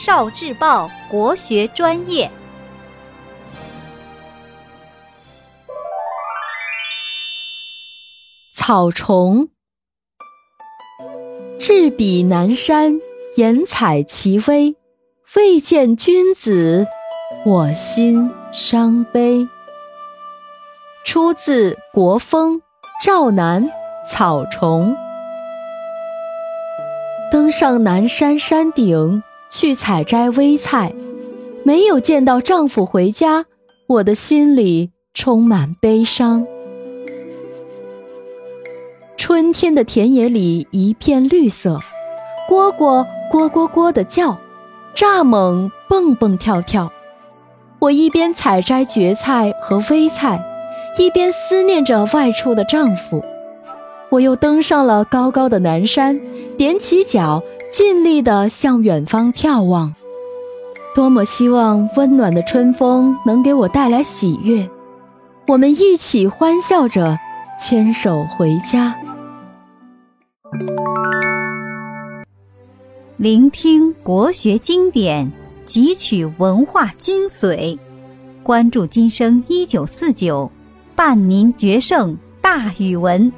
少智报国学专业。草虫，至彼南山，言采其微，未见君子，我心伤悲。出自《国风·赵南·草虫》。登上南山山顶去采摘微菜，没有见到丈夫回家，我的心里充满悲伤。春天的田野里一片绿色，蝈蝈蝈蝈蝈的叫，蚱蜢蹦蹦跳跳。我一边采摘蕨菜和微菜，一边思念着外出的丈夫。我又登上了高高的南山，踮起脚，尽力地向远方眺望。多么希望温暖的春风能给我带来喜悦，我们一起欢笑着，牵手回家。聆听国学经典，汲取文化精髓，关注今生一九四九，伴您决胜大语文。